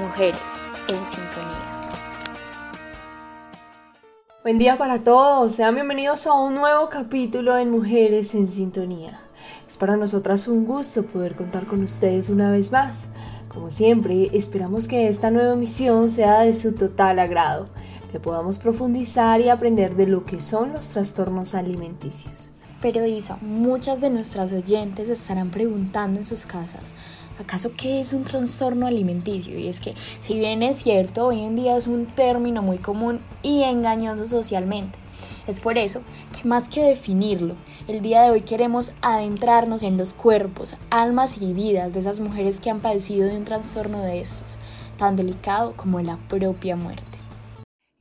Mujeres en Sintonía. Buen día para todos, sean bienvenidos a un nuevo capítulo en Mujeres en Sintonía. Es para nosotras un gusto poder contar con ustedes una vez más. Como siempre, esperamos que esta nueva misión sea de su total agrado, que podamos profundizar y aprender de lo que son los trastornos alimenticios. Pero Isa, muchas de nuestras oyentes estarán preguntando en sus casas, ¿acaso qué es un trastorno alimenticio? Y es que, si bien es cierto, hoy en día es un término muy común y engañoso socialmente. Es por eso que más que definirlo, el día de hoy queremos adentrarnos en los cuerpos, almas y vidas de esas mujeres que han padecido de un trastorno de estos, tan delicado como la propia muerte.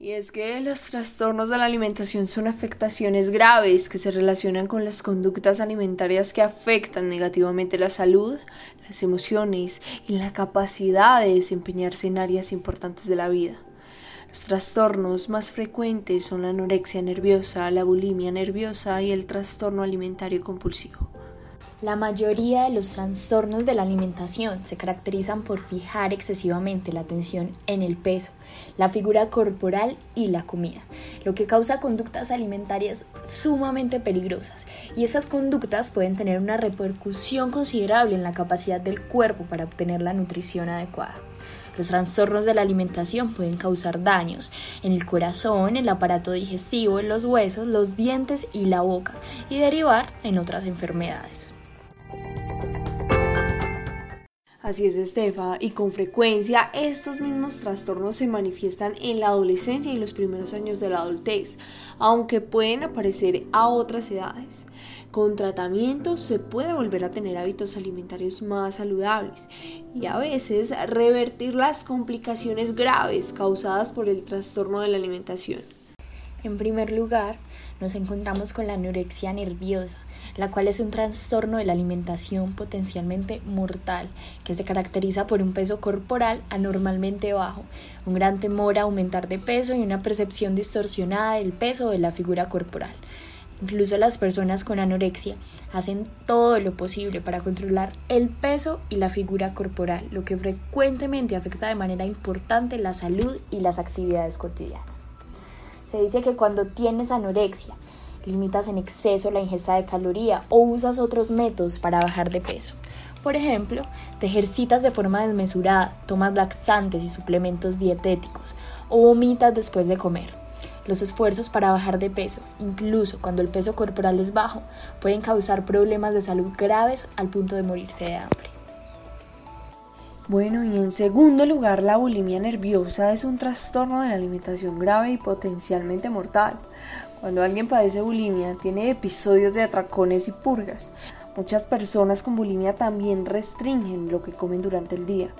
Y es que los trastornos de la alimentación son afectaciones graves que se relacionan con las conductas alimentarias que afectan negativamente la salud, las emociones y la capacidad de desempeñarse en áreas importantes de la vida. Los trastornos más frecuentes son la anorexia nerviosa, la bulimia nerviosa y el trastorno alimentario compulsivo. La mayoría de los trastornos de la alimentación se caracterizan por fijar excesivamente la atención en el peso, la figura corporal y la comida, lo que causa conductas alimentarias sumamente peligrosas. Y estas conductas pueden tener una repercusión considerable en la capacidad del cuerpo para obtener la nutrición adecuada. Los trastornos de la alimentación pueden causar daños en el corazón, el aparato digestivo, los huesos, los dientes y la boca y derivar en otras enfermedades. Así es, Estefa, y con frecuencia estos mismos trastornos se manifiestan en la adolescencia y los primeros años de la adultez, aunque pueden aparecer a otras edades. Con tratamiento se puede volver a tener hábitos alimentarios más saludables y a veces revertir las complicaciones graves causadas por el trastorno de la alimentación. En primer lugar, nos encontramos con la anorexia nerviosa, la cual es un trastorno de la alimentación potencialmente mortal, que se caracteriza por un peso corporal anormalmente bajo, un gran temor a aumentar de peso y una percepción distorsionada del peso de la figura corporal. Incluso las personas con anorexia hacen todo lo posible para controlar el peso y la figura corporal, lo que frecuentemente afecta de manera importante la salud y las actividades cotidianas. Se dice que cuando tienes anorexia, limitas en exceso la ingesta de caloría o usas otros métodos para bajar de peso. Por ejemplo, te ejercitas de forma desmesurada, tomas laxantes y suplementos dietéticos o vomitas después de comer. Los esfuerzos para bajar de peso, incluso cuando el peso corporal es bajo, pueden causar problemas de salud graves al punto de morirse de hambre. Bueno, y en segundo lugar, la bulimia nerviosa es un trastorno de la alimentación grave y potencialmente mortal. Cuando alguien padece bulimia, tiene episodios de atracones y purgas. Muchas personas con bulimia también restringen lo que comen durante el día,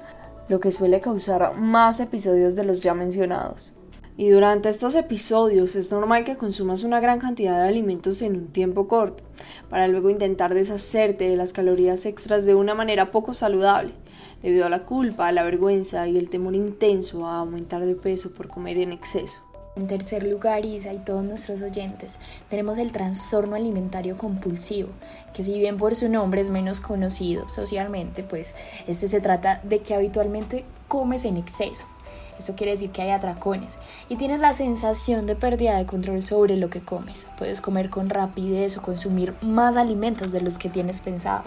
lo que suele causar más episodios de los ya mencionados. Y durante estos episodios es normal que consumas una gran cantidad de alimentos en un tiempo corto, para luego intentar deshacerte de las calorías extras de una manera poco saludable, debido a la culpa, la vergüenza y el temor intenso a aumentar de peso por comer en exceso. En tercer lugar, Isa y todos nuestros oyentes, tenemos el trastorno alimentario compulsivo, que si bien por su nombre es menos conocido socialmente, pues este se trata de que habitualmente comes en exceso. Esto quiere decir que hay atracones y tienes la sensación de pérdida de control sobre lo que comes. Puedes comer con rapidez o consumir más alimentos de los que tienes pensado,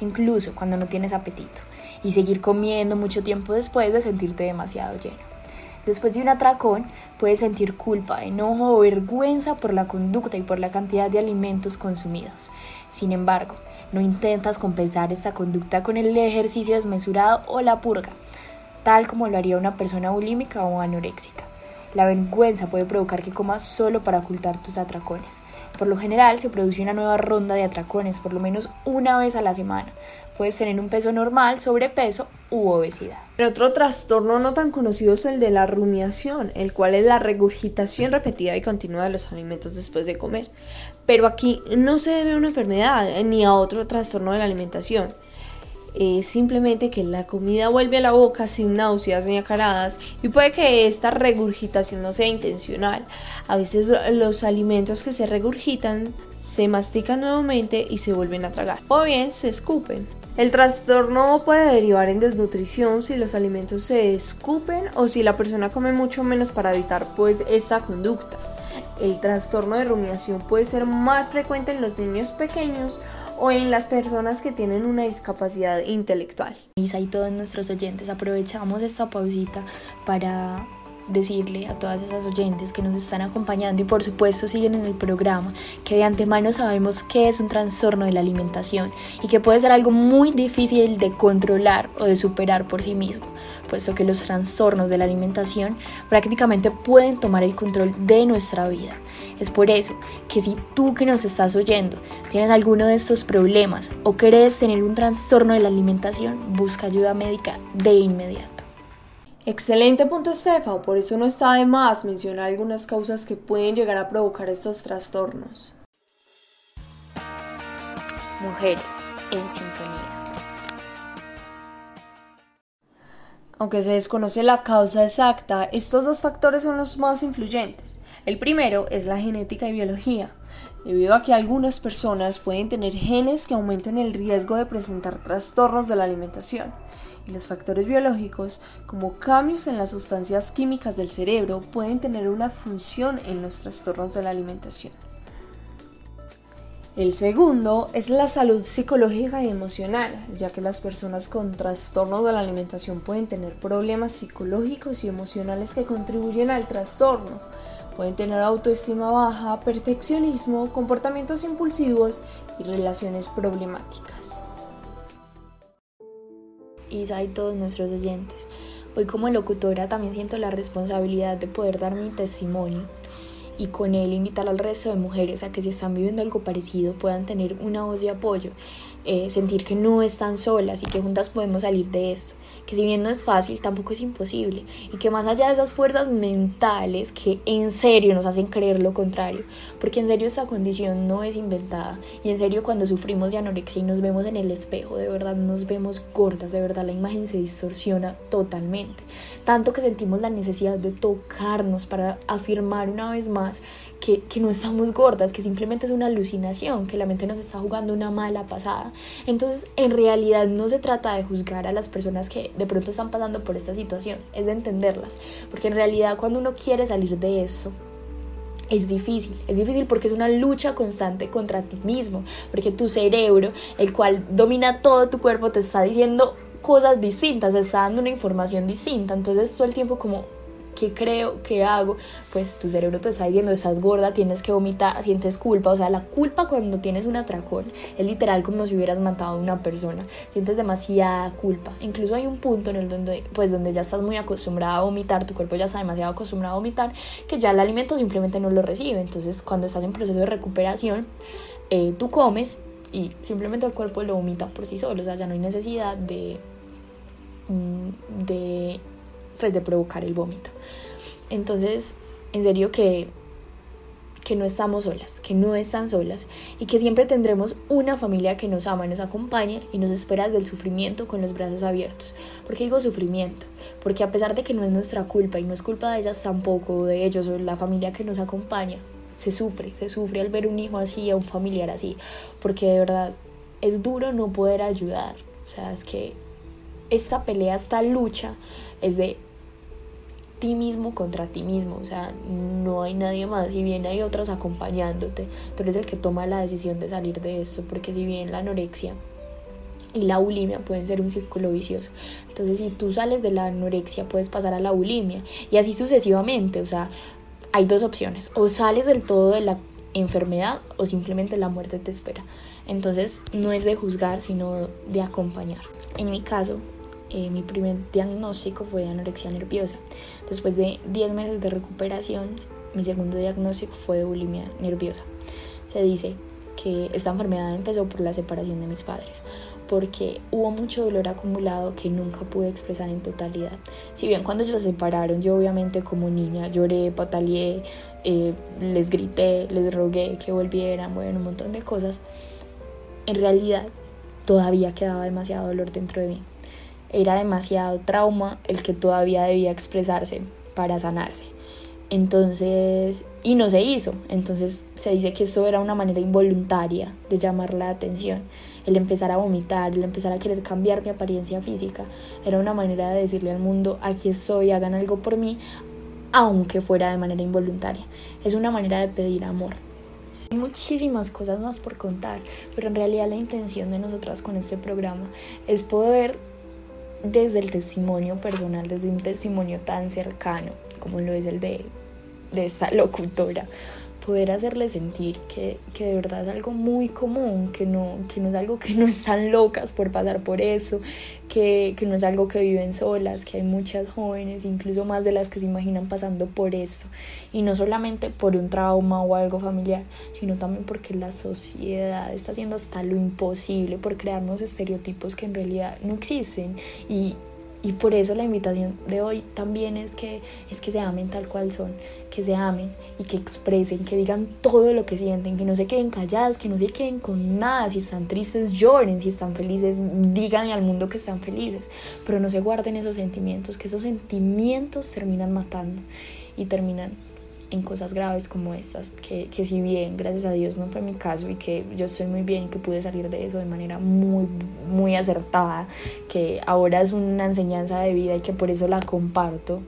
incluso cuando no tienes apetito, y seguir comiendo mucho tiempo después de sentirte demasiado lleno. Después de un atracón, puedes sentir culpa, enojo o vergüenza por la conducta y por la cantidad de alimentos consumidos. Sin embargo, no intentas compensar esta conducta con el ejercicio desmesurado o la purga, tal como lo haría una persona bulímica o anoréxica. La vergüenza puede provocar que comas solo para ocultar tus atracones. Por lo general se produce una nueva ronda de atracones por lo menos una vez a la semana. Puedes tener un peso normal, sobrepeso u obesidad. Otro trastorno no tan conocido es el de la rumiación, el cual es la regurgitación repetida y continua de los alimentos después de comer. Pero aquí no se debe a una enfermedad ni a otro trastorno de la alimentación es simplemente que la comida vuelve a la boca sin náuseas ni acaradas y puede que esta regurgitación no sea intencional. A veces los alimentos que se regurgitan se mastican nuevamente y se vuelven a tragar o bien se escupen. El trastorno puede derivar en desnutrición si los alimentos se escupen o si la persona come mucho menos para evitar pues esta conducta. El trastorno de rumiación puede ser más frecuente en los niños pequeños o en las personas que tienen una discapacidad intelectual. Y todos nuestros oyentes aprovechamos esta pausita para decirle a todas esas oyentes que nos están acompañando y por supuesto siguen en el programa que de antemano sabemos que es un trastorno de la alimentación y que puede ser algo muy difícil de controlar o de superar por sí mismo, puesto que los trastornos de la alimentación prácticamente pueden tomar el control de nuestra vida. Es por eso que si tú que nos estás oyendo tienes alguno de estos problemas o crees tener un trastorno de la alimentación, busca ayuda médica de inmediato. Excelente punto, Estefa. Por eso no está de más mencionar algunas causas que pueden llegar a provocar estos trastornos. Mujeres en sintonía. Aunque se desconoce la causa exacta, estos dos factores son los más influyentes. El primero es la genética y biología, debido a que algunas personas pueden tener genes que aumenten el riesgo de presentar trastornos de la alimentación y los factores biológicos, como cambios en las sustancias químicas del cerebro, pueden tener una función en los trastornos de la alimentación. El segundo es la salud psicológica y emocional, ya que las personas con trastornos de la alimentación pueden tener problemas psicológicos y emocionales que contribuyen al trastorno. Pueden tener autoestima baja, perfeccionismo, comportamientos impulsivos y relaciones problemáticas. Isa y todos nuestros oyentes. Hoy como locutora también siento la responsabilidad de poder dar mi testimonio y con él invitar al resto de mujeres a que si están viviendo algo parecido puedan tener una voz de apoyo, eh, sentir que no están solas y que juntas podemos salir de esto que si bien no es fácil, tampoco es imposible, y que más allá de esas fuerzas mentales que en serio nos hacen creer lo contrario, porque en serio esta condición no es inventada, y en serio cuando sufrimos de anorexia y nos vemos en el espejo, de verdad nos vemos gordas, de verdad la imagen se distorsiona totalmente, tanto que sentimos la necesidad de tocarnos para afirmar una vez más que, que, no estamos gordas, que simplemente es una alucinación, que la mente nos está jugando una mala pasada. Entonces, en realidad no se trata de juzgar a las personas que de pronto están pasando por esta situación, es de entenderlas, porque en realidad cuando uno quiere salir de eso, es difícil, es difícil porque es una lucha constante contra ti mismo, porque tu cerebro, el cual domina todo tu cuerpo, te está diciendo cosas distintas, te está dando una información distinta, entonces todo el tiempo como ¿qué creo? ¿Qué hago? Pues tu cerebro te está diciendo, estás gorda, tienes que vomitar, sientes culpa. O sea, la culpa cuando tienes un atracón es literal como si hubieras matado a una persona. Sientes demasiada culpa. Incluso hay un punto en el donde, pues, donde ya estás muy acostumbrada a vomitar, tu cuerpo ya está demasiado acostumbrado a vomitar, que ya el alimento simplemente no lo recibe. Entonces, cuando estás en proceso de recuperación, eh, tú comes y simplemente el cuerpo lo vomita por sí solo. O sea, ya no hay necesidad de, mm, de pues, de provocar el vómito. Entonces, en serio que, que no estamos solas, que no están solas y que siempre tendremos una familia que nos ama, nos acompaña y nos espera del sufrimiento con los brazos abiertos. ¿Por qué digo sufrimiento? Porque a pesar de que no es nuestra culpa y no es culpa de ellas tampoco, de ellos o la familia que nos acompaña, se sufre, se sufre al ver un hijo así, a un familiar así, porque de verdad es duro no poder ayudar. O sea, es que esta pelea, esta lucha es de ti mismo contra ti mismo, o sea, no hay nadie más, si bien hay otros acompañándote, tú eres el que toma la decisión de salir de esto, porque si bien la anorexia y la bulimia pueden ser un círculo vicioso, entonces si tú sales de la anorexia puedes pasar a la bulimia y así sucesivamente, o sea, hay dos opciones, o sales del todo de la enfermedad o simplemente la muerte te espera. Entonces no es de juzgar, sino de acompañar. En mi caso, eh, mi primer diagnóstico fue de anorexia nerviosa. Después de 10 meses de recuperación, mi segundo diagnóstico fue de bulimia nerviosa. Se dice que esta enfermedad empezó por la separación de mis padres, porque hubo mucho dolor acumulado que nunca pude expresar en totalidad. Si bien cuando ellos se separaron, yo obviamente como niña lloré, pataleé, eh, les grité, les rogué que volvieran, bueno, un montón de cosas, en realidad todavía quedaba demasiado dolor dentro de mí era demasiado trauma el que todavía debía expresarse para sanarse. Entonces, y no se hizo. Entonces se dice que esto era una manera involuntaria de llamar la atención. el empezar a vomitar, el empezar a querer cambiar mi apariencia física, era una manera de decirle al mundo, aquí estoy, hagan algo por mí, aunque fuera de manera involuntaria. Es una manera de pedir amor. Hay muchísimas cosas más por contar, pero en realidad la intención de nosotras con este programa es poder desde el testimonio personal, desde un testimonio tan cercano como lo es el de, de esta locutora, poder hacerle sentir que, de verdad es algo muy común, que no, que no es algo que no están locas por pasar por eso, que, que no es algo que viven solas, que hay muchas jóvenes, incluso más de las que se imaginan pasando por eso. Y no solamente por un trauma o algo familiar, sino también porque la sociedad está haciendo hasta lo imposible por crearnos estereotipos que en realidad no existen. Y, y por eso la invitación de hoy también es que, es que se amen tal cual son, que se amen y que expresen, que digan todo lo que sienten, que no se queden calladas, que no se queden con nada. Si están tristes, lloren, si están felices, díganle al mundo que están felices, pero no se guarden esos sentimientos, que esos sentimientos terminan matando y terminan en cosas graves como estas, que, que, si bien gracias a Dios no fue mi caso y que yo estoy muy bien que pude salir de eso de manera muy, muy acertada, que ahora es una enseñanza de vida y que por eso la comparto,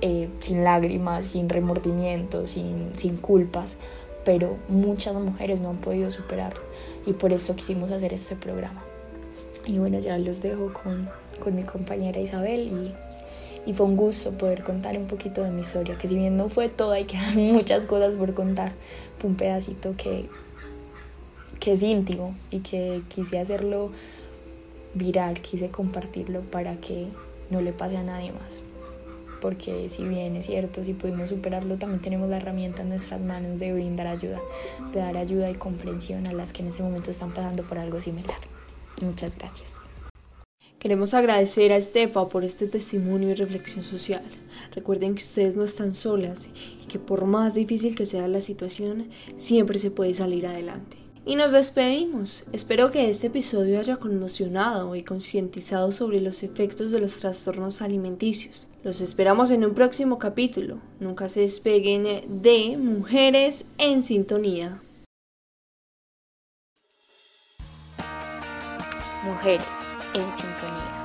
eh, sin lágrimas, sin remordimientos, sin, sin culpas, pero muchas mujeres no han podido superarlo y por eso quisimos hacer este programa. Y bueno, ya los dejo con, con mi compañera Isabel y y fue un gusto poder contar un poquito de mi historia, que si bien no fue toda y quedan muchas cosas por contar, fue un pedacito que, que es íntimo y que quise hacerlo viral, quise compartirlo para que no le pase a nadie más. Porque si bien es cierto, si pudimos superarlo, también tenemos la herramienta en nuestras manos de brindar ayuda, de dar ayuda y comprensión a las que en ese momento están pasando por algo similar. Muchas gracias. Queremos agradecer a Estefa por este testimonio y reflexión social. Recuerden que ustedes no están solas y que por más difícil que sea la situación, siempre se puede salir adelante. Y nos despedimos. Espero que este episodio haya conmocionado y concientizado sobre los efectos de los trastornos alimenticios. Los esperamos en un próximo capítulo. Nunca se despeguen de Mujeres en Sintonía. Mujeres en sintonía.